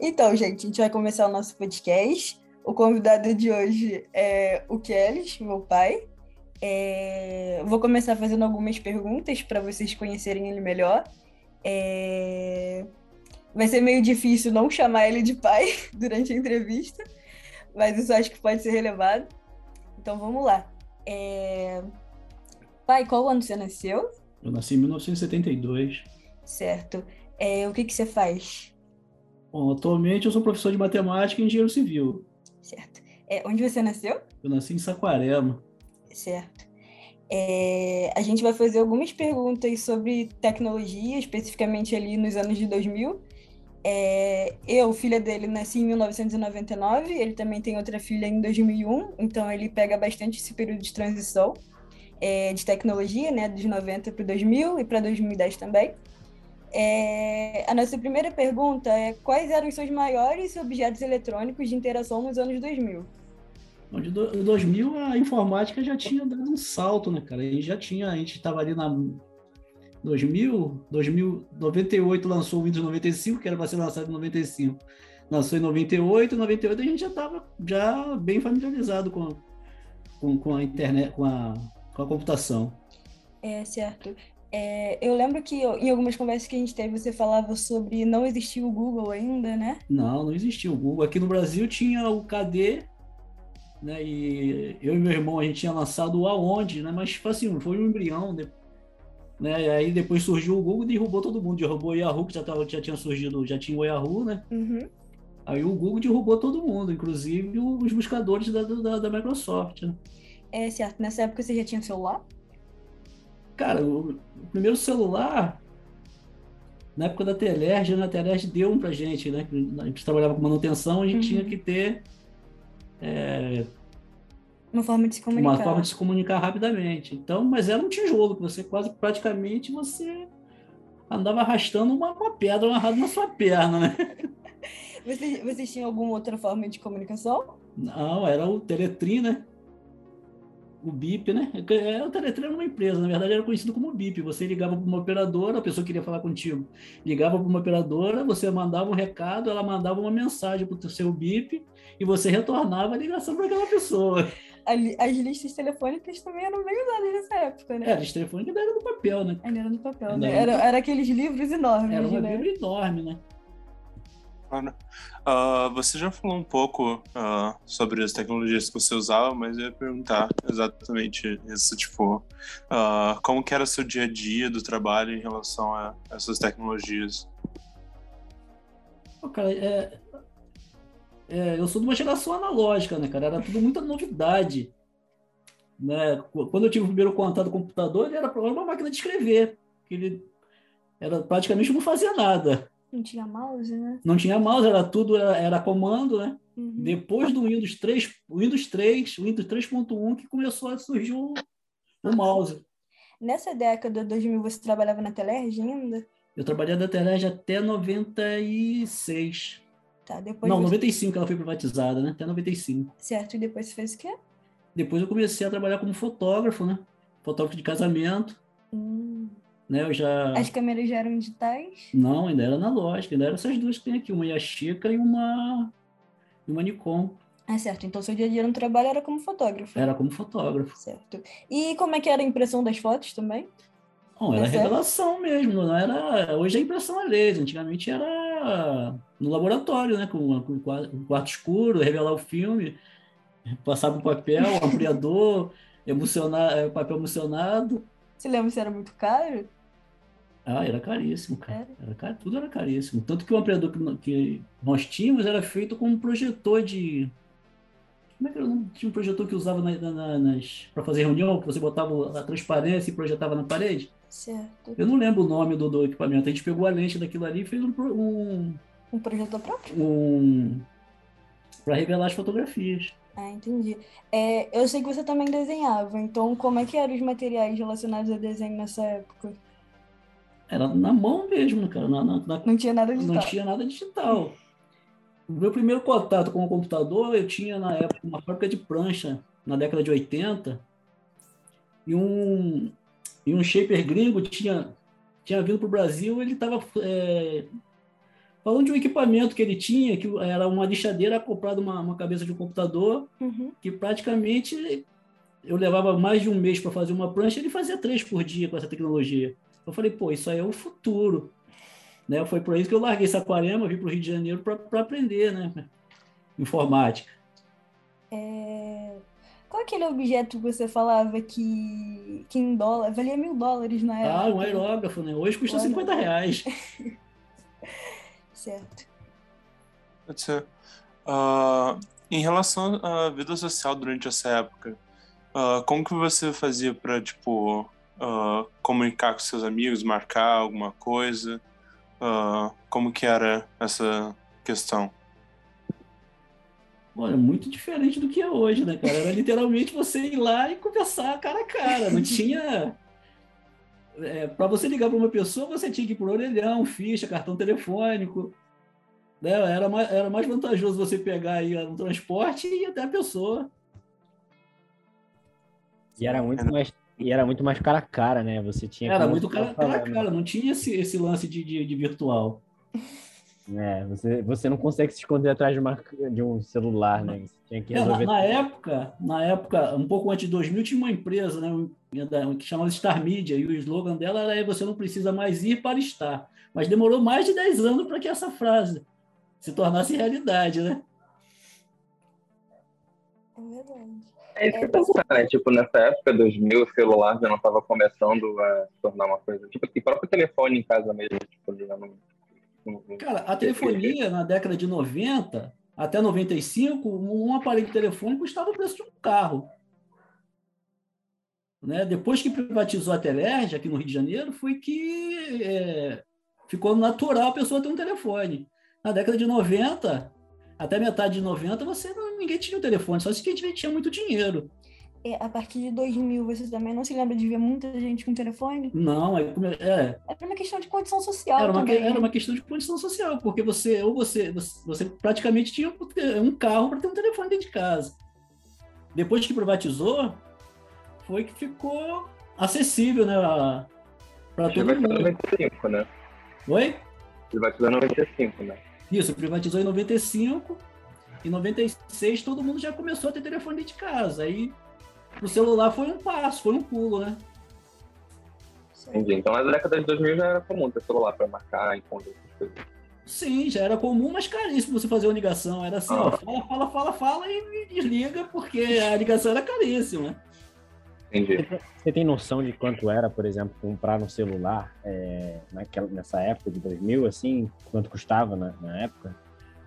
Então, gente, a gente vai começar o nosso podcast. O convidado de hoje é o Kelly, meu pai. É... Vou começar fazendo algumas perguntas para vocês conhecerem ele melhor. É... Vai ser meio difícil não chamar ele de pai durante a entrevista, mas isso acho que pode ser relevado. Então vamos lá. É... Pai, qual ano você nasceu? Eu nasci em 1972. Certo. É, o que, que você faz? Bom, atualmente eu sou professor de matemática e engenheiro civil. Certo. É, onde você nasceu? Eu nasci em Saquarema. Certo. É, a gente vai fazer algumas perguntas sobre tecnologia, especificamente ali nos anos de 2000. É, eu, filha dele, nasci em 1999, ele também tem outra filha em 2001, então ele pega bastante esse período de transição é, de tecnologia, né, dos 90 para 2000 e para 2010 também. É, a nossa primeira pergunta é quais eram os seus maiores objetos eletrônicos de interação nos anos 2000? De 2000 a informática já tinha dado um salto, né, cara? A gente já tinha, a gente estava ali na 2000, 2000, 98 lançou o Windows 95, que era para ser lançado em 95. Lançou em 98, 98 a gente já estava já bem familiarizado com, com, com a internet, com a, com a computação. É, certo. É, eu lembro que em algumas conversas que a gente teve, você falava sobre não existir o Google ainda, né? Não, não existia o Google. Aqui no Brasil tinha o KD, né? E eu e meu irmão, a gente tinha lançado o Aonde, né? Mas tipo assim, foi um embrião, né? né? E aí depois surgiu o Google e derrubou todo mundo. Derrubou o Yahoo, que já, tava, já tinha surgido, já tinha o Yahoo, né? Uhum. Aí o Google derrubou todo mundo, inclusive os buscadores da, da, da Microsoft. Né? É certo. Nessa época você já tinha celular? Cara, o, o primeiro celular, na época da Telerge, né, a Telerge deu um pra gente, né? A gente trabalhava com manutenção, a gente uhum. tinha que ter é, uma forma de se comunicar. Uma forma de se comunicar rapidamente. Então, mas era um tijolo que você quase praticamente você andava arrastando uma, uma pedra amarrada na sua perna, né? Vocês, vocês tinham alguma outra forma de comunicação? Não, era o Teletrim, né? O BIP, né? É, o Teletran era uma empresa, na verdade era conhecido como BIP. Você ligava para uma operadora, a pessoa queria falar contigo, ligava para uma operadora, você mandava um recado, ela mandava uma mensagem para o seu BIP e você retornava a ligação para aquela pessoa. As listas telefônicas também eram bem usadas nessa época, né? É, a lista telefônica era do papel, né? Ainda era do papel, né? Era, era aqueles livros enormes. Era um né? livro enorme, né? Uh, você já falou um pouco uh, sobre as tecnologias que você usava, mas eu ia perguntar exatamente isso, tipo, uh, como que era seu dia a dia do trabalho em relação a essas tecnologias? Oh, cara, é, é, eu sou de uma geração analógica, né, cara? Era tudo muita novidade. Né? Quando eu tive o primeiro contato com o computador, ele era uma máquina de escrever, que ele era praticamente não fazia nada. Não tinha mouse, né? Não tinha mouse, era tudo, era, era comando, né? Uhum. Depois do Windows 3, Windows 3, Windows 3.1 que começou a surgir o, o mouse. Nessa década de 2000 você trabalhava na Telerge ainda? Eu trabalhei na Telerge até 96. Tá, depois Não, você... 95 ela foi privatizada, né? Até 95. Certo, e depois você fez o quê? Depois eu comecei a trabalhar como fotógrafo, né? Fotógrafo de casamento. Hum. Né, eu já... As câmeras já eram digitais? Não, ainda era analógica, ainda eram essas duas que tem aqui, uma Yashica e uma, uma Nikon. Ah, certo. Então, seu dia a dia no trabalho era como fotógrafo. Era como fotógrafo. Certo. E como é que era a impressão das fotos também? Bom, era revelação mesmo, não era. Hoje é impressão a laser, antigamente era no laboratório, né? Com, com o quarto escuro, revelar o filme, passar o papel, o ampliador, emocionar, papel emocionado. Você lembra se era muito caro? Ah, era caríssimo, cara. Era car... Tudo era caríssimo. Tanto que o ampliador que nós tínhamos era feito com um projetor de. Como é que era o nome? Tinha um projetor que usava na, na, nas... para fazer reunião, que você botava a transparência e projetava na parede. Certo. Eu não lembro o nome do, do equipamento. A gente pegou a lente daquilo ali e fez um. Um, um projetor próprio? Um. para revelar as fotografias. Ah, entendi. É, eu sei que você também desenhava, então como é que eram os materiais relacionados a desenho nessa época? Era na mão mesmo, cara. Na, na, na, não tinha nada digital. Não tinha nada digital. O meu primeiro contato com o computador, eu tinha na época uma fábrica de prancha, na década de 80, e um, e um shaper gringo tinha, tinha vindo para o Brasil, ele estava é, Falando de um equipamento que ele tinha, que era uma lixadeira acoplada uma, uma cabeça de um computador, Uhum. que praticamente eu levava mais de um mês para fazer uma prancha, ele fazia três por dia com essa tecnologia. Eu falei, pô, isso aí é o futuro. Né? Foi por isso que eu larguei Saquarema, vim para o Rio de Janeiro para aprender né? informática. É, Qual aquele objeto que você falava que, que em dólar valia mil dólares na época? Ah, um aerógrafo, né? Hoje custa Um 50 reais. Certo. Pode ser. Ah, em relação à vida social durante essa época, ah, como que você fazia para, tipo, ah, comunicar com seus amigos, marcar alguma coisa? Ah, como que era essa questão? Olha, muito diferente do que é hoje, né, cara? Era literalmente você ir lá e conversar cara a cara. Não tinha. É, para você ligar para uma pessoa, você tinha que ir por orelhão, ficha, cartão telefônico. Né? Era, mais, era mais vantajoso você pegar aí um transporte e ir até a pessoa. E era muito mais, e era muito mais cara a cara, né? Você tinha Era muito cara, a cara, não tinha esse, esse lance de, de, de virtual. É, você, você não consegue se esconder atrás de, uma, de um celular, né? Você tinha que É, na, resolver. na época, na época, um pouco antes de 2000, tinha uma empresa, né, que chamava Star Media, e o slogan dela era você não precisa mais ir para estar. Mas demorou mais de 10 anos para que essa frase se tornasse realidade, né? É verdade. É isso que eu pensar, né? Tipo, nessa época, 2000, o celular já não estava começando a se tornar uma coisa. Tipo, e próprio telefone em casa mesmo, tipo, já não. Cara, a telefonia na década de 90 até 95, um aparelho telefone custava o preço de um carro. Né? Depois que privatizou a Telerge aqui no Rio de Janeiro, foi que é, ficou natural a pessoa ter um telefone. Na década de 90, até metade de 90, você não- ninguém tinha um telefone, só se quem tinha- tinha muito dinheiro. É, a partir de 2000, você também não se lembra de ver muita gente com telefone? Não, come- é, Era uma questão de condição social Era uma, também. era né? uma questão de condição social, porque você ou você, você, você praticamente tinha um carro para ter um telefone dentro de casa. Depois que privatizou, foi que ficou acessível, né, para todo mundo. 95, né? Oi? Privatizou em 95, né? Isso, privatizou em 95, em 96 todo mundo já começou a ter telefone de casa. Aí o celular foi um passo, foi um pulo, né? Entendi. Então, na década de 2000 já era comum ter celular para marcar encontros. Sim, já era comum, mas caríssimo você fazer uma ligação. Era assim, ó, fala, fala, fala, fala e desliga, porque a ligação era caríssima. Entendi. Você tem noção de quanto era, por exemplo, comprar um celular é, naquela, nessa época de 2000, assim? Quanto custava na, na época?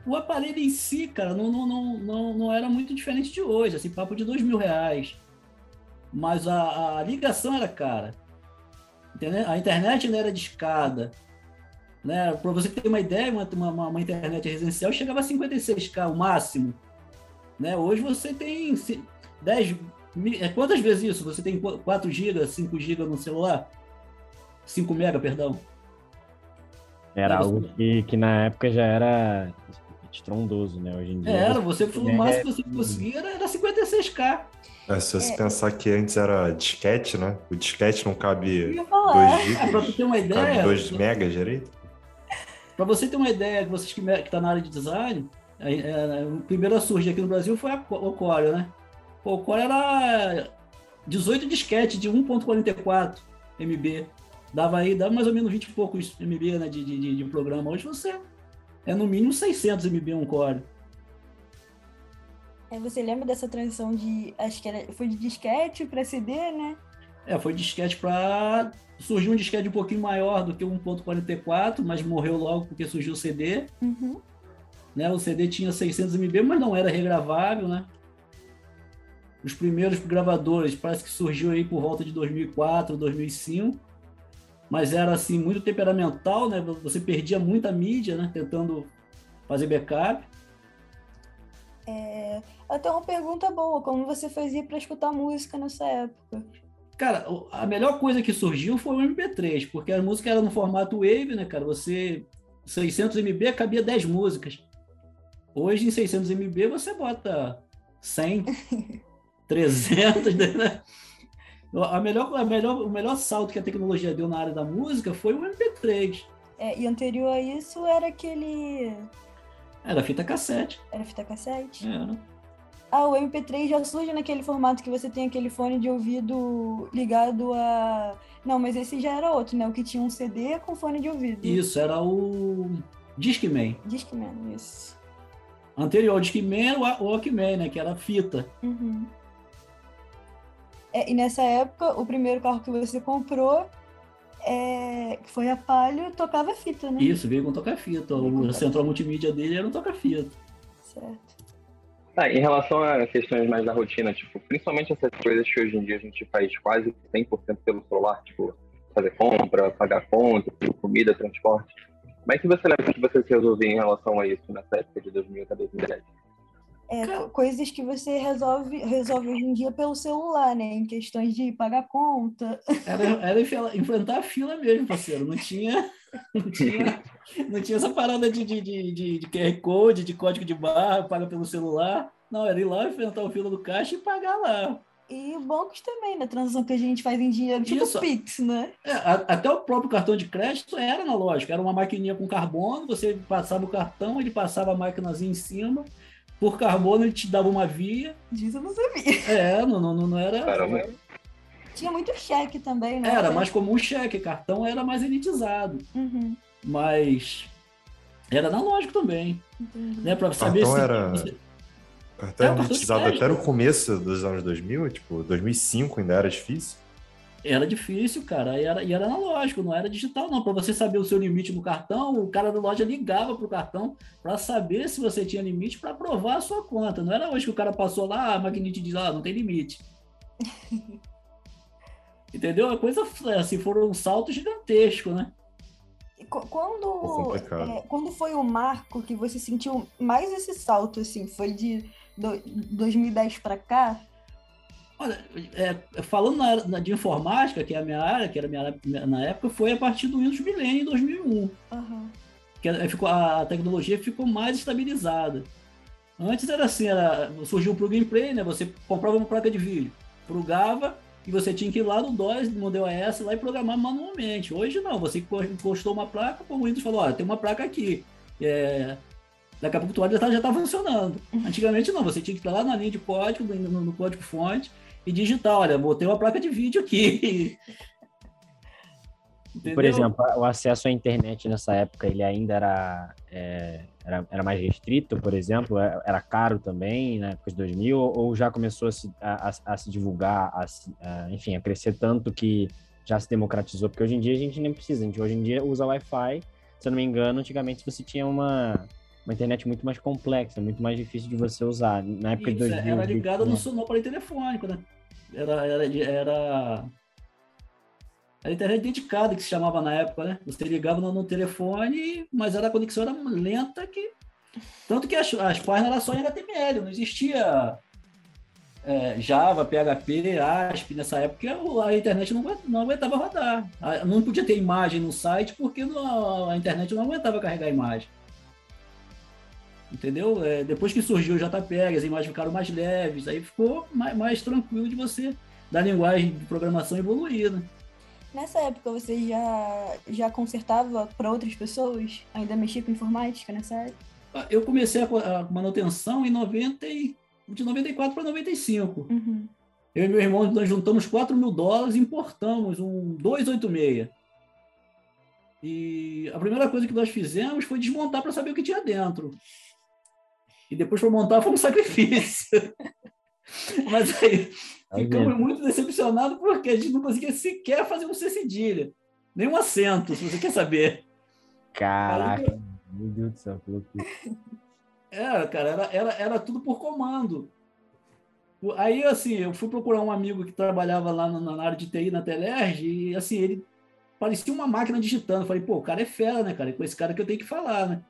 O aparelho em si, cara, não, não, não, não, não era muito diferente de hoje, assim, papo de dois mil reais. Mas a, a ligação era cara. Entendeu? A internet ainda era de escada. Né? Para você ter uma ideia, uma, uma, uma internet residencial chegava a 56k, o máximo. Né? Hoje você tem ci- 10. É, Quantas vezes isso? Você tem 4 GB, 5 GB no celular? 5 mega, perdão. Era É, você- algo que, que na época já era estrondoso, né? Hoje em dia. Era, você, o É, máximo que você conseguia era, era 56k. É, se você É. pensar que antes era disquete, né? O disquete não cabe ia falar. 2 Ah, para gigas, tu ter uma cabe ideia, 2 megas direito. para você ter uma ideia, vocês que estão tá na área de design, é, é, o primeiro a surgir aqui no Brasil foi a o Corel, né? Pô, o Corel era 18 disquete de 1.44 MB. Dava aí, dava mais ou menos 20 e poucos MB né, de, de, de- programa. Hoje você é no mínimo 600 MB um Corel. É, você lembra dessa transição de. Acho que era, foi de disquete para CD, né? É, foi disquete para. Surgiu um disquete um pouquinho maior do que o 1.44, mas morreu logo porque surgiu o CD. Uhum. né? O CD tinha 600 MB, mas não era regravável, né? Os primeiros gravadores parece que surgiu aí por volta de 2004, 2005, mas era assim muito temperamental, né? Você perdia muita mídia, né? Tentando fazer backup. Até uma pergunta boa, como você fazia para escutar música nessa época? Cara, a melhor coisa que surgiu foi o MP3, porque a música era no formato Wave, né, cara? Você 600 MB cabia 10 músicas. Hoje em 600 MB você bota 100, 300, né? A melhor, a melhor, o melhor salto que a tecnologia deu na área da música foi o MP3. É, e anterior a isso era aquele. Era fita cassete. Era fita cassete? Era. Ah, o MP3 já surge naquele formato que você tem aquele fone de ouvido ligado a. Não, mas esse já era outro, né? O que tinha um CD com fone de ouvido. Isso, era o Discman. Discman, isso. Anterior ao Discman era o Walkman, né? Que era fita. Uhum. É, e nessa época, o primeiro carro que você comprou, é, que foi a Palio, tocava fita, né? Isso, veio com toca-fita. O central multimídia dele era um toca-fita. Certo. Tá, em relação a questões mais da rotina, tipo, principalmente essas coisas que hoje em dia a gente faz quase 100% pelo celular, tipo, fazer compra, pagar conta, comida, transporte. Como é que você lembra que você se resolvia em relação a isso nessa época de 2000 até 2010? É, co- coisas que você resolve, resolve hoje em dia pelo celular, né? Em questões de pagar conta. Era, era enfrentar a fila mesmo, parceiro. Não tinha, não tinha, não tinha essa parada de, de, de, de- de QR Code, de código de barra, paga pelo celular. Não, era ir lá, enfrentar o fila do caixa e pagar lá. E bancos também, né? Transação que a gente faz em dinheiro, tipo Isso. Pix, né? É, a- até o próprio cartão de crédito era analógico, era uma maquininha com carbono, você passava o cartão, ele passava a maquinazinha em cima, por carbono ele te dava uma via. Disso eu não sabia. É, não, não, não era. Caramba. Tinha muito cheque também, né? Era mais comum o cheque, cartão era mais elitizado, Uhum, mas era analógico também, entendi. né? Para saber Cartão se era- você- Até É, elitizado até no começo dos anos 2000, tipo, 2005 ainda era difícil. Era difícil, cara, e era, e era analógico, não era digital, não. Para você saber o seu limite no cartão, o cara da loja ligava pro cartão para saber se você tinha limite para aprovar a sua conta. Não era hoje que o cara passou lá, a maquininha te diz, ah, não tem limite. Entendeu? A coisa assim, foram um salto gigantesco, né? E qu- Quando, complicado. é, quando foi o marco que você sentiu mais esse salto, assim? Foi de do- 2010 para cá? Olha, é, falando na, na- de informática, que é a minha área, que era a minha área na época, foi a partir do Windows Millennium em 2001. Aham. que a- ficou, a tecnologia ficou mais estabilizada. Antes era assim, era, surgiu o plug and play, né? Você comprava uma placa de vídeo, plugava e você tinha que ir lá no DOS, no AS, lá e programar manualmente. Hoje não, você enco- encostou uma placa, o Windows falou, olha, tem uma placa aqui. É, daqui a pouco o já está já tá funcionando. Antigamente não, você tinha que ir lá na linha de código, no- no código fonte, e digitar, olha, botei uma placa de vídeo aqui. Por Entendeu? exemplo, o acesso à internet nessa época, ele ainda era, é, era, era mais restrito, por exemplo? É- Era caro também, na época de 2000? Ou já começou a se, a, a- se divulgar, a a, enfim, a crescer tanto que já se democratizou? Porque hoje em dia a gente nem precisa. A gente hoje em dia usa Wi-Fi. Se eu não me engano, antigamente você tinha uma, uma internet muito mais complexa, muito mais difícil de você usar. Na época de Isso, 2000... era ligada no 2001. sonoro para telefônico, né? Era, era, era, era internet dedicada que se chamava na época, né? Você ligava no, no telefone, mas era a conexão era lenta que tanto que as, as páginas eram só em HTML, não existia é, Java, PHP, ASP nessa época a internet não, não aguentava rodar. A- Não podia ter imagem no site porque não- a internet não aguentava carregar a imagem. Entendeu? É, depois que surgiu o JPEG, as imagens ficaram mais leves, aí ficou mais, mais tranquilo de você, da linguagem de programação evoluir, né? Nessa época você já, já consertava para outras pessoas? Ainda mexia com informática nessa época? Eu comecei a, a manutenção em 90, e- de 94 para 95. Uhum. Eu e meu irmão, nós juntamos 4 mil dólares e importamos um 286. E a primeira coisa que nós fizemos foi desmontar para saber o que tinha dentro. E depois para montar foi um sacrifício. Mas aí ficamos muito decepcionados porque a gente não conseguia sequer fazer um C cedilha. Nem um acento, se você quer saber. Caraca, meu Deus do céu, que loucura. Era, cara, era, era, era tudo por comando. Aí, assim, eu fui procurar um amigo que trabalhava lá na, na área de TI, na Telerge, e, assim, ele parecia uma máquina digitando. Falei, pô, o cara é fera, né, cara? É com esse cara que eu tenho que falar, né?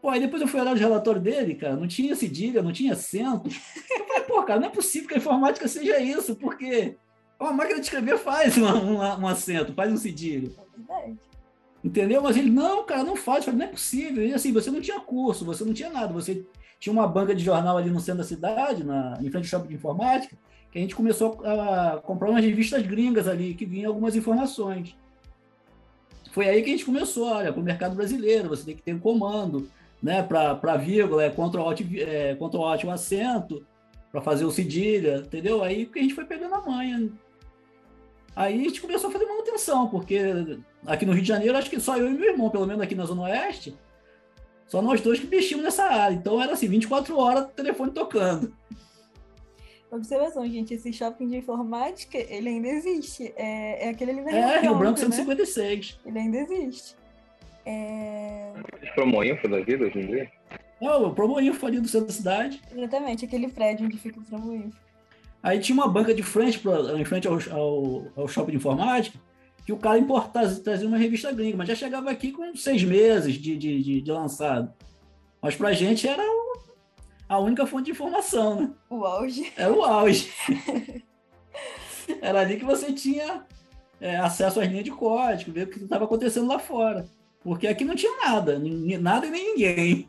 Pô, aí depois eu fui olhar os relatórios dele, cara, não tinha cedilha, não tinha acento. Eu falei, pô, cara, não é possível que a informática seja isso, porque uma máquina de escrever faz uma- uma- um acento, faz um cedilha. É verdade. Entendeu? Mas ele, não, cara, não faz. Eu falei, não é possível. E assim, você não tinha curso, você não tinha nada. Você tinha uma banca de jornal ali no centro da cidade, na, em frente ao shopping de informática, que a gente começou a comprar umas revistas gringas ali, que vinham algumas informações. Foi aí que a gente começou, olha, para o mercado brasileiro, você tem que ter um comando, né, para vírgula, é Ctrl Alt, é, Ctrl Alt um acento, para fazer o cedilha, entendeu? Aí que a gente foi pegando a manha. Aí a gente começou a fazer manutenção, porque aqui no Rio de Janeiro, acho que só eu e meu irmão, pelo menos aqui na Zona Oeste, só nós dois que mexíamos nessa área. Então era assim, 24 horas o telefone tocando. Observação, gente, esse shopping de informática, ele ainda existe. É, é aquele ali na É, Rio Branco 156. Né? Ele ainda existe. É... Promoinfo da vida hoje em dia? É, o Promoinfo ali do centro da cidade. Exatamente, aquele prédio onde fica o Promoinfo. Aí tinha uma banca de frente, pra, em frente ao, ao, ao shopping de informática, que o cara importava, trazia uma revista gringa, mas já chegava aqui com seis meses de, de, de, de lançado. Mas pra gente era a única fonte de informação, né? O auge. Era o auge. era ali que você tinha é, acesso às linhas de código, ver o que estava acontecendo lá fora. Porque aqui não tinha nada, nada e nem ninguém.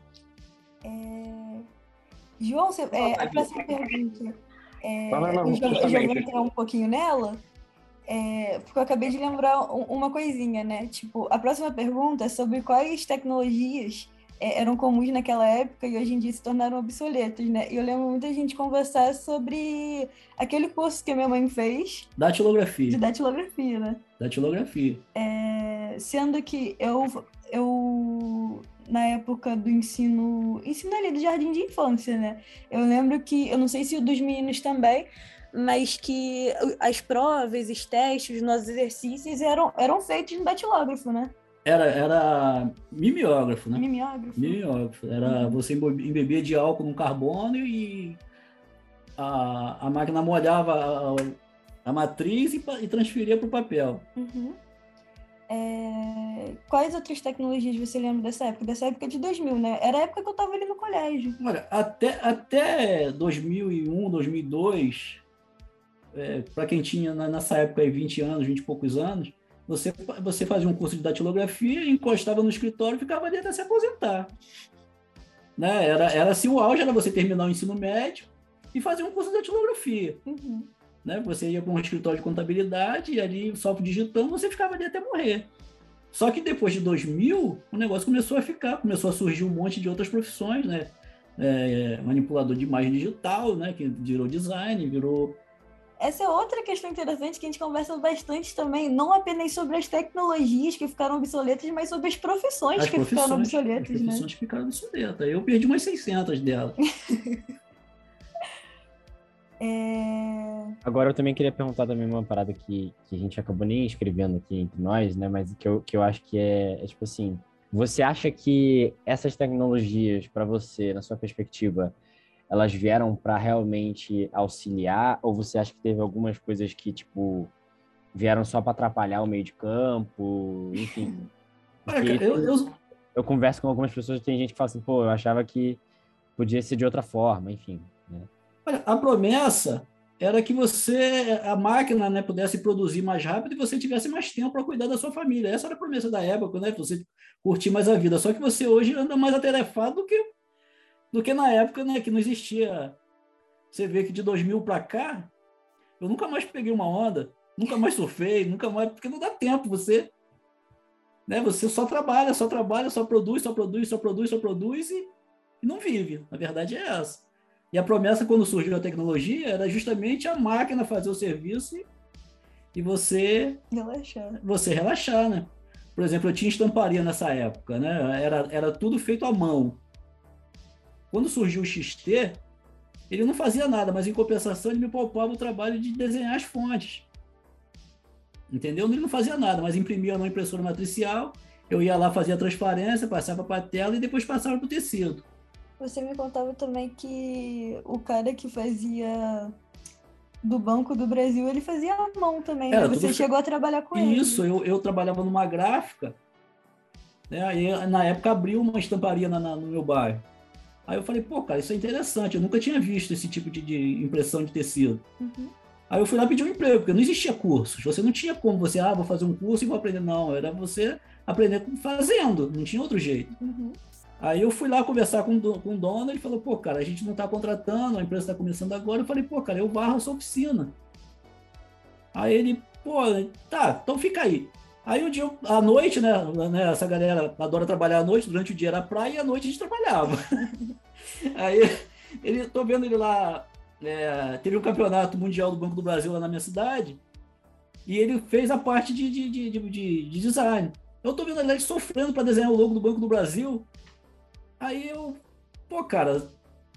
É... João, você, é, a próxima pergunta. É, não, não, não, eu, já, eu já vou entrar um pouquinho nela, é, porque eu acabei de lembrar uma coisinha, né? Tipo, a próxima pergunta é sobre quais tecnologias eram comuns naquela época e hoje em dia se tornaram obsoletas, né? E eu lembro muita gente conversar sobre aquele curso que a minha mãe fez. Datilografia. De datilografia, né? Datilografia. É, sendo que eu, eu na época do ensino, ensino ali do jardim de infância, né? Eu lembro que, eu não sei se o dos meninos também, mas que as provas, os testes, os nossos exercícios eram, eram feitos no datilógrafo, né? Era, era mimeógrafo, né? Mimeógrafo. Mimeógrafo. Era uhum. você embeber de álcool no carbono e a, a máquina molhava a, a matriz e, e transferia para o papel. Uhum. É... Quais outras tecnologias você lembra dessa época? Dessa época de 2000, né? Era a época que eu estava ali no colégio. Olha, até, até 2001, 2002, é, para quem tinha nessa época aí 20 anos, 20 e poucos anos, você, você fazia um curso de datilografia, encostava no escritório e ficava ali até se aposentar. Né? Era, era assim, o auge era você terminar o ensino médio e fazer um curso de datilografia. Uhum. Né? Você ia para um escritório de contabilidade e ali, só digitando, você ficava ali até morrer. Só que depois de 2000, o negócio começou a ficar, começou a surgir um monte de outras profissões, né? É, manipulador de imagem digital, né? Que virou design, virou essa é outra questão interessante que a gente conversa bastante também, não apenas sobre as tecnologias que ficaram obsoletas, mas sobre as profissões as que profissões, ficaram obsoletas. As profissões né? que ficaram obsoletas. Eu perdi umas 600 delas. é... Agora eu também queria perguntar também uma parada que, que a gente acabou nem escrevendo aqui entre nós, né? Mas que eu, que eu acho que é, é tipo assim, você acha que essas tecnologias, para você, na sua perspectiva, elas vieram para realmente auxiliar ou você acha que teve algumas coisas que tipo vieram só para atrapalhar o meio de campo, enfim? Cara, eu, eu... eu, converso com algumas pessoas tem gente que fala assim, pô, eu achava que podia ser de outra forma, enfim. Né? Olha, a promessa era que você, a máquina, né, pudesse produzir mais rápido e você tivesse mais tempo para cuidar da sua família. Essa era a promessa da época, né? Você curtir mais a vida. Só que você hoje anda mais atarefado do que do que na época né, que não existia. Você vê que de 2000 para cá, eu nunca mais peguei uma onda, nunca mais surfei, nunca mais, porque não dá tempo você. Né, você só trabalha, só trabalha, só produz, só produz, só produz, só produz e, e não vive. A verdade é essa. E a promessa, quando surgiu a tecnologia, era justamente a máquina fazer o serviço e, e você relaxar. Você relaxar, né? Por exemplo, eu tinha estamparia nessa época, né? Era, era tudo feito à mão. Quando surgiu o XT, ele não fazia nada, mas em compensação ele me poupava o trabalho de desenhar as fontes. Entendeu? Ele não fazia nada, mas imprimia na impressora matricial, eu ia lá, fazia a transparência, passava para a tela e depois passava para o tecido. Você me contava também que o cara que fazia do Banco do Brasil, ele fazia a mão também. Era, né? Você chegou a trabalhar com Isso, ele. Isso, eu, eu trabalhava numa gráfica, né? e na época abriu uma estamparia na, na, no meu bairro. Aí eu falei, pô, cara, isso é interessante, eu nunca tinha visto esse tipo de, de impressão de tecido. Uhum. Aí eu fui lá pedir um emprego, porque não existia cursos. Você não tinha como você, ah, vou fazer um curso e vou aprender. Não, era você aprender fazendo, não tinha outro jeito. Uhum. Aí eu fui lá conversar com, com o dono, ele falou, pô, cara, a gente não está contratando, a empresa está começando agora. Eu falei, pô, cara, eu varro a sua oficina. Aí ele, pô, tá, então fica aí. Aí um dia, à noite, né, né, essa galera adora trabalhar à noite, durante o dia era praia e à noite a gente trabalhava. Aí ele, tô vendo ele lá, é, teve um campeonato mundial do Banco do Brasil lá na minha cidade, e ele fez a parte de, de, de, de, de design. Eu tô vendo ele sofrendo para desenhar o logo do Banco do Brasil. Aí eu, pô, cara,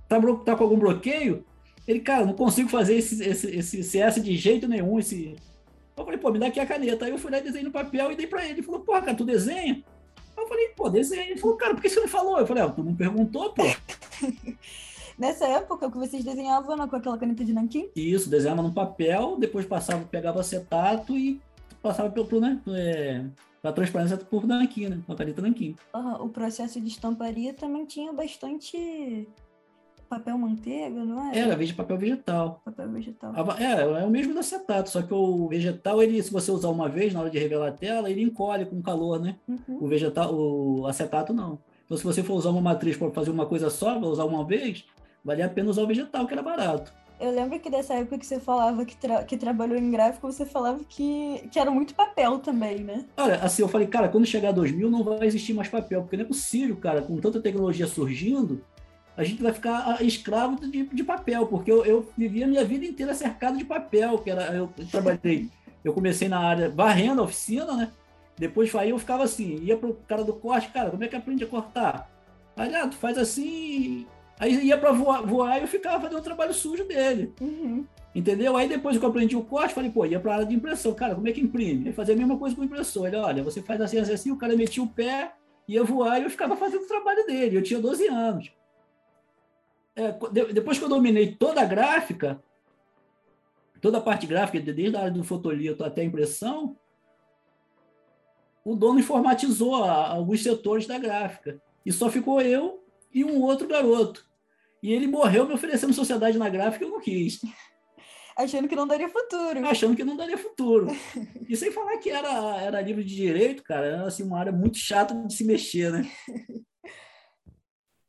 tá, tá com algum bloqueio? Ele, cara, não consigo fazer esse, esse, esse CS de jeito nenhum, esse, eu falei, pô, me dá aqui a caneta. Aí eu fui lá e desenhei no papel e dei pra ele. Ele falou, porra, cara, tu desenha? Eu falei, pô, desenha. Ele falou, cara, por que você não falou? Eu falei, ah, tu não perguntou, pô. Nessa época que vocês desenhavam com aquela caneta de nanquim? Isso, desenhava no papel, depois passava, pegava acetato e passava pelo, pelo né, é, para transparência por nanquim, né, com a caneta nanquim. Uhum, o processo de estamparia também tinha bastante papel manteiga, não é? Era, vez de papel vegetal. Papel vegetal. É, é o mesmo do acetato, só que o vegetal, ele, se você usar uma vez na hora de revelar a tela, ele encolhe com calor, né? Uhum. O vegetal, o acetato não. Então, se você for usar uma matriz para fazer uma coisa só, vai usar uma vez, vale a pena usar o vegetal, que era barato. Eu lembro que dessa época que você falava que, tra que trabalhou em gráfico, você falava que, que era muito papel também, né? Olha, assim, eu falei, cara, quando chegar 2000 não vai existir mais papel, porque não é possível, cara, com tanta tecnologia surgindo, a gente vai ficar ah, escravo de, de papel, porque eu, eu vivi a minha vida inteira cercado de papel, que era, eu trabalhei, eu comecei na área varrendo a oficina, né? Depois aí eu ficava assim, ia pro cara do corte, cara, como é que aprende a cortar? Aí, ah, tu faz assim, aí ia para voar, voar e eu ficava fazendo o trabalho sujo dele. Uhum. Entendeu? Aí depois que eu aprendi o corte, falei, pô, ia para a área de impressão. Cara, como é que imprime? Ele fazia a mesma coisa com o impressor. Ele, olha, você faz assim, assim, assim, o cara metia o pé, ia voar e eu ficava fazendo o trabalho dele. Eu tinha 12 anos depois que eu dominei toda a gráfica, toda a parte gráfica, desde a área do fotolito até a impressão, o dono informatizou alguns setores da gráfica. E só ficou eu e um outro garoto. E ele morreu me oferecendo sociedade na gráfica e eu não quis. Achando que não daria futuro. Achando que não daria futuro. E sem falar que era, era livro de direito, cara, era assim, uma área muito chata de se mexer, né?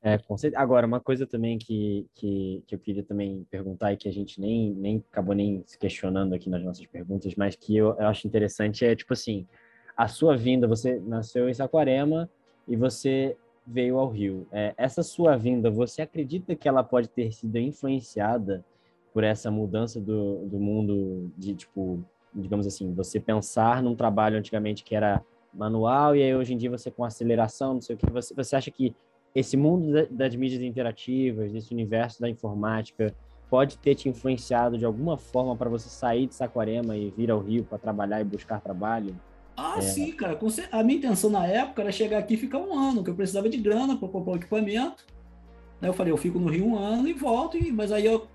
É, com certeza. Agora, uma coisa também que, que, que eu queria também perguntar e que a gente nem, nem acabou nem se questionando aqui nas nossas perguntas, mas que eu, eu acho interessante é, tipo assim, a sua vinda, você nasceu em Saquarema e você veio ao Rio. É, essa sua vinda, você acredita que ela pode ter sido influenciada por essa mudança do, do mundo de, tipo, digamos assim, você pensar num trabalho antigamente que era manual e aí hoje em dia você com aceleração, não sei o que, você, você acha que esse mundo das mídias interativas, desse universo da informática, pode ter te influenciado de alguma forma para você sair de Saquarema e vir ao Rio para trabalhar e buscar trabalho? Ah, é. sim, cara. A minha intenção na época era chegar aqui e ficar um ano, que eu precisava de grana para comprar o equipamento. Aí eu falei, eu fico no Rio um ano e volto, mas aí eu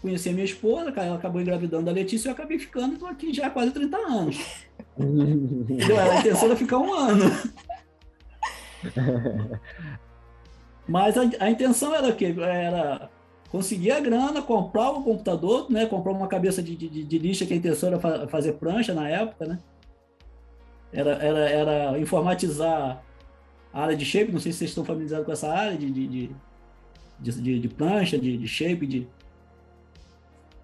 conheci a minha esposa, ela acabou engravidando da Letícia e eu acabei ficando, estou aqui já há quase 30 anos. a intenção era ficar um ano. Mas a, a intenção era que era conseguir a grana, comprar o computador, né? Comprar uma cabeça de, de, de lixa, que a intenção era fa fazer prancha na época, né? Era, era, era informatizar a área de shape, não sei se vocês estão familiarizados com essa área de, de, de, de, prancha, de, shape, de...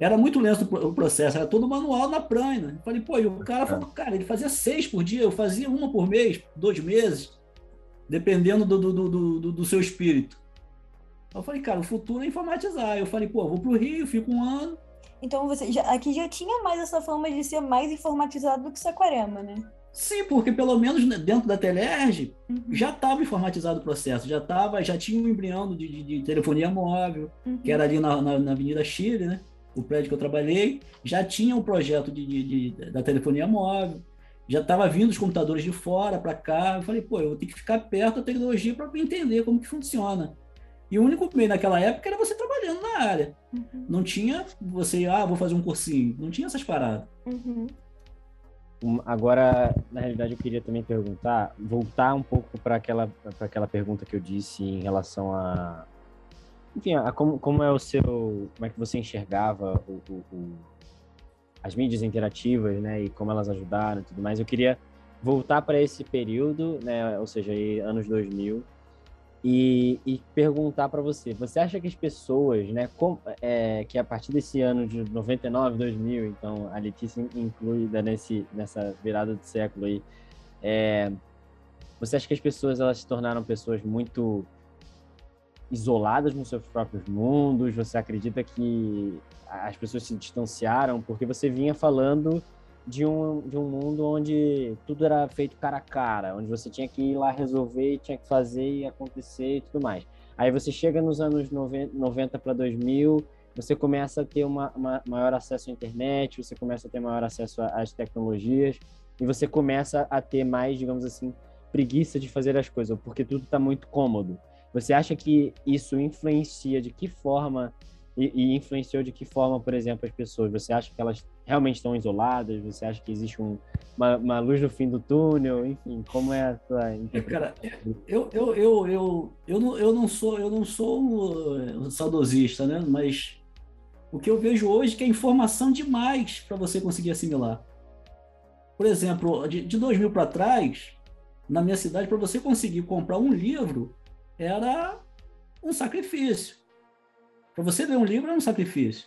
Era muito lento o processo, era todo manual na prancha. Né? Falei, pô, e o cara falou, cara, ele fazia seis por dia, eu fazia uma por mês, dois meses dependendo do, do, do, do, seu espírito. Eu falei, cara, o futuro é informatizar. Eu falei, pô, vou pro Rio, fico um ano. Então você já, aqui já tinha mais essa forma de ser mais informatizado do que Saquarema, né? Sim, porque pelo menos dentro da Telerge uhum. já estava informatizado o processo, já tava, já tinha um embrião de, de, de telefonia móvel, uhum. que era ali na, na, na, Avenida Chile, né? O prédio que eu trabalhei, já tinha um projeto de, de da telefonia móvel já estava vindo os computadores de fora para cá. Eu falei, pô, eu vou ter que ficar perto da tecnologia para entender como que funciona. E o único meio naquela época era você trabalhando na área. Uhum. Não tinha você, ah, vou fazer um cursinho. Não tinha essas paradas. Uhum. Agora, na realidade, eu queria também perguntar, voltar um pouco para aquela, aquela pergunta que eu disse em relação a. Enfim, a como, como é o seu. Como é que você enxergava o, o as mídias interativas, né, e como elas ajudaram e tudo mais. Eu queria voltar para esse período, né, ou seja, aí, anos 2000, e, e perguntar para você, você acha que as pessoas, né, com, é, que a partir desse ano de 99, 2000, então a Letícia incluída nesse, nessa virada de século aí, É, você acha que as pessoas elas se tornaram pessoas muito isoladas nos seus próprios mundos? Você acredita que as pessoas se distanciaram porque você vinha falando de um, de um mundo onde tudo era feito cara a cara, onde você tinha que ir lá resolver, tinha que fazer e acontecer e tudo mais. Aí você chega nos anos 90, 90 para 2000, você começa a ter uma, uma, maior acesso à internet, você começa a ter maior acesso às tecnologias e você começa a ter mais, digamos assim, preguiça de fazer as coisas, porque tudo está muito cômodo. Você acha que isso influencia de que forma e, e, influenciou de que forma, por exemplo, as pessoas? Você acha que elas realmente estão isoladas? Você acha que existe um, uma, uma, luz no fim do túnel? Enfim, como é a sua é, Cara, eu, eu, eu, eu, eu, não, eu não sou eu não sou um saudosista, né? Mas o que eu vejo hoje é que é informação demais para você conseguir assimilar. Por exemplo, de, de 2000 para trás, na minha cidade, para você conseguir comprar um livro, era um sacrifício. Para você ler um livro era um sacrifício.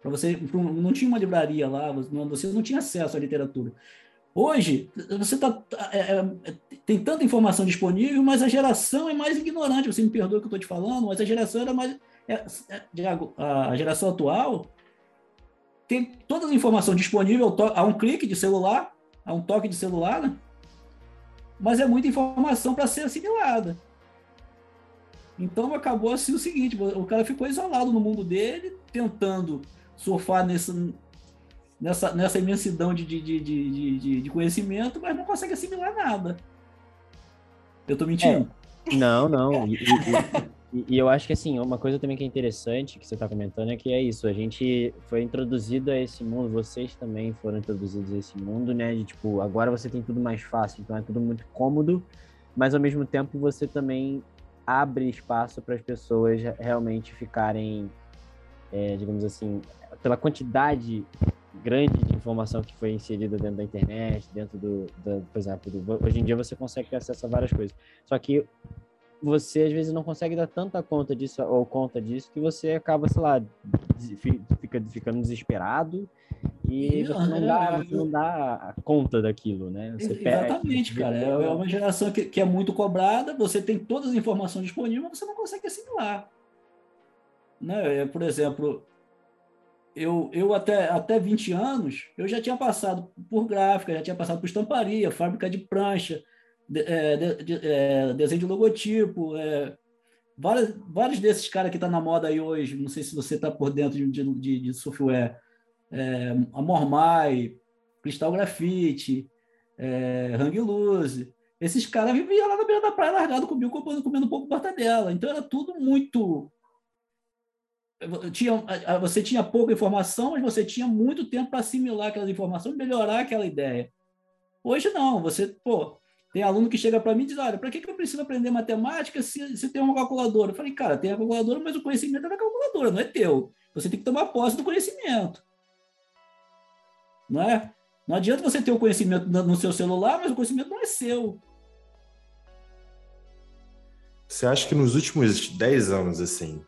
Para você não tinha uma livraria lá, você não tinha acesso à literatura. Hoje você tá, é, é, tem tanta informação disponível, mas a geração é mais ignorante. Você me perdoa que eu estou te falando, mas a geração era mais é, é a geração atual tem toda a informação disponível a um clique de celular, a um toque de celular, né? mas é muita informação para ser assimilada. Então acabou assim o seguinte: o cara ficou isolado no mundo dele, tentando surfar nessa, nessa, nessa imensidão de, de, de, de, de conhecimento, mas não consegue assimilar nada. Eu tô mentindo? É. Não, não. E, e, e, eu acho que assim, uma coisa também que é interessante que você está comentando é que é isso, a gente foi introduzido a esse mundo, vocês também foram introduzidos a esse mundo, né? De tipo, agora você tem tudo mais fácil, então é tudo muito cômodo, mas ao mesmo tempo você também abre espaço para as pessoas realmente ficarem, é, digamos assim, pela quantidade grande de informação que foi inserida dentro da internet, dentro do, do por exemplo, do, hoje em dia você consegue ter acesso a várias coisas. Só que você às vezes não consegue dar tanta conta disso ou conta disso que você acaba, sei lá, fica ficando desesperado e você não dá, você não dá conta daquilo, né? Você Exatamente, perde, cara. É uma geração que, que é muito cobrada, você tem todas as informações disponíveis, mas você não consegue assimilar. Né? É, por exemplo, eu, eu até, até 20 anos, eu já tinha passado por gráfica, já tinha passado por estamparia, fábrica de prancha, de, é, de, de, é, desenho de logotipo, é, vários, vários desses caras que estão tá na moda aí hoje, não sei se você está por dentro de, de, de software, é, Amormai, Cristal Grafite, é, Hang Loose. Esses caras viviam lá na beira da praia largado comigo, comendo, comendo um pouco mortadela. Então era tudo muito. Tinha, você tinha pouca informação, mas você tinha muito tempo para assimilar aquelas informações melhorar aquela ideia. Hoje não, você, pô, tem aluno que chega para mim e diz: Olha, para que, que eu preciso aprender matemática se, se tem uma calculadora? Eu falei, cara, tem a calculadora, mas o conhecimento é da calculadora, não é teu. Você tem que tomar posse do conhecimento. Não é? Não adianta você ter o conhecimento no seu celular, mas o conhecimento não é seu. Você acha que nos últimos 10 anos, assim,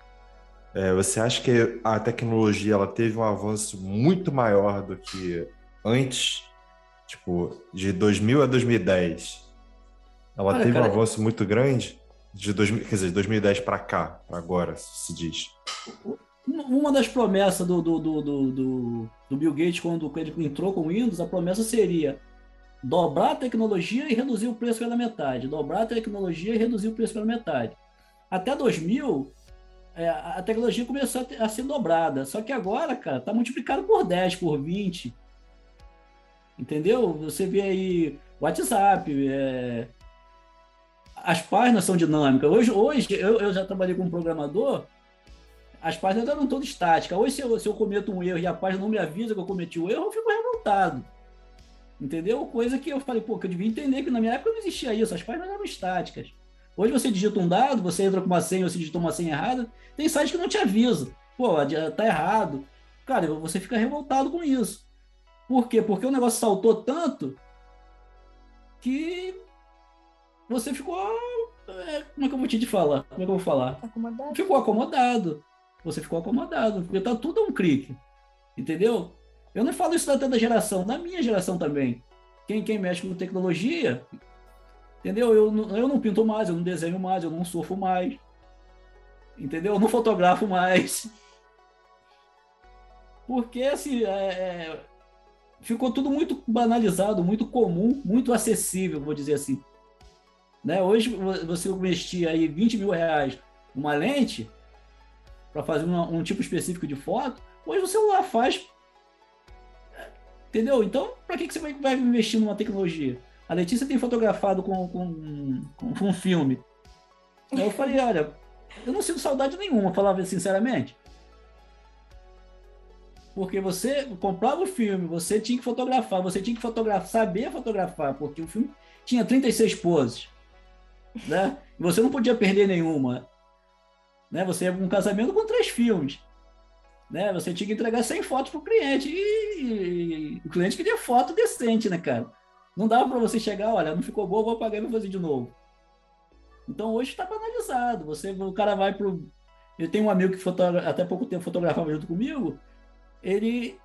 é, você acha que a tecnologia ela teve um avanço muito maior do que antes? Tipo, de 2000 a 2010. Ela Olha, teve cara, um avanço muito grande? De 2000, quer dizer, de 2010 para cá, pra agora, se diz. Uma das promessas do, do, do, do, do Bill Gates, quando ele entrou com o Windows, a promessa seria dobrar a tecnologia e reduzir o preço pela metade. Dobrar a tecnologia e reduzir o preço pela metade. Até 2000, é, a tecnologia começou a, ser dobrada. Só que agora, cara, tá multiplicado por 10, por 20. Entendeu? Você vê aí WhatsApp, é... as páginas são dinâmicas. Hoje, hoje eu, eu já trabalhei com um programador as páginas eram todas estáticas. Hoje, se eu, se eu cometo um erro e a página não me avisa que eu cometi o erro, eu fico revoltado. Entendeu? Coisa que eu falei, pô, que eu devia entender que na minha época não existia isso, as páginas eram estáticas. Hoje você digita um dado, você entra com uma senha ou você digita uma senha errada, tem sites que não te avisa. Pô, tá errado. Cara, você fica revoltado com isso. Por quê? Porque o negócio saltou tanto que você ficou. É, como é que eu vou te falar? Como é que eu vou falar? Acomodado. Ficou acomodado você ficou acomodado, porque tá tudo um clique. Entendeu? Eu não falo isso da, da geração, da minha geração também. quem, quem mexe com tecnologia, entendeu? Eu, eu não pinto mais, eu não desenho mais, eu não surfo mais, entendeu? Eu não fotografo mais. Porque, assim, é, é, ficou tudo muito banalizado, muito comum, muito acessível, vou dizer assim. Né? Hoje, vo- você investir aí 20 mil reais numa lente para fazer uma- um tipo específico de foto, hoje o celular faz. Entendeu? Então, para que, que você vai, vai investir numa tecnologia? A Letícia tem fotografado com, com, com, com um filme. Aí eu falei, olha, eu não sinto saudade nenhuma, falava sinceramente. Porque você comprava o filme, você tinha que fotografar, você tinha que fotografar, saber fotografar, porque o filme tinha 36 poses, né? E você não podia perder nenhuma, né? Você pra um casamento com três filmes, né? Você tinha que entregar 100 fotos pro cliente e, o cliente queria foto decente, né, cara? Não dava para você chegar, olha, não ficou bom, vou apagar e vou fazer de novo. Então hoje está banalizado. Você, o cara vai pro. Eu tenho um amigo que fotogra... até pouco tempo fotografava junto comigo. Ele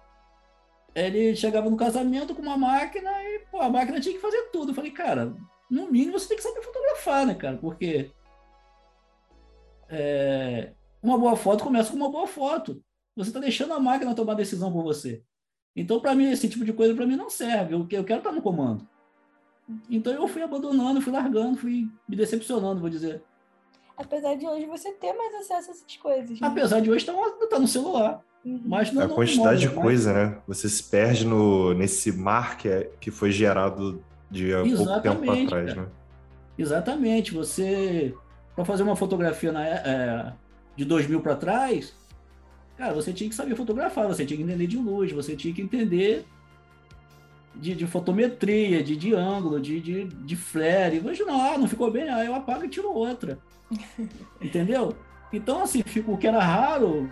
ele chegava no casamento com uma máquina e pô, a máquina tinha que fazer tudo. Eu falei, cara, no mínimo você tem que saber fotografar, né, cara? Porque é, uma boa foto começa com uma boa foto. Você está deixando a máquina tomar decisão por você. Então, para mim, esse tipo de coisa para mim não serve. Eu, eu quero estar no comando. Então eu fui abandonando, fui largando, fui me decepcionando, vou dizer. Apesar de hoje você ter mais acesso a essas coisas. né? Apesar de hoje estar tá no celular. Uhum. Mas não A não quantidade de demora, coisa, né? Você se perde no, nesse mar que, é- que foi gerado de há pouco tempo Exatamente, atrás, cara. né? Exatamente. Você, para fazer uma fotografia na, é, de 2000 para trás, cara, você tinha que saber fotografar, você tinha que entender de luz, você tinha que entender de, de fotometria, de, de ângulo, de, de, de flare. Hoje não, ah, não ficou bem, aí eu apago e tiro outra. Entendeu? Então, assim, fica- o que era raro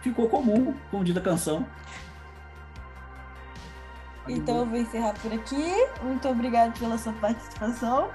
ficou comum, como diz a canção. Então eu vou encerrar por aqui. Muito obrigada pela sua participação.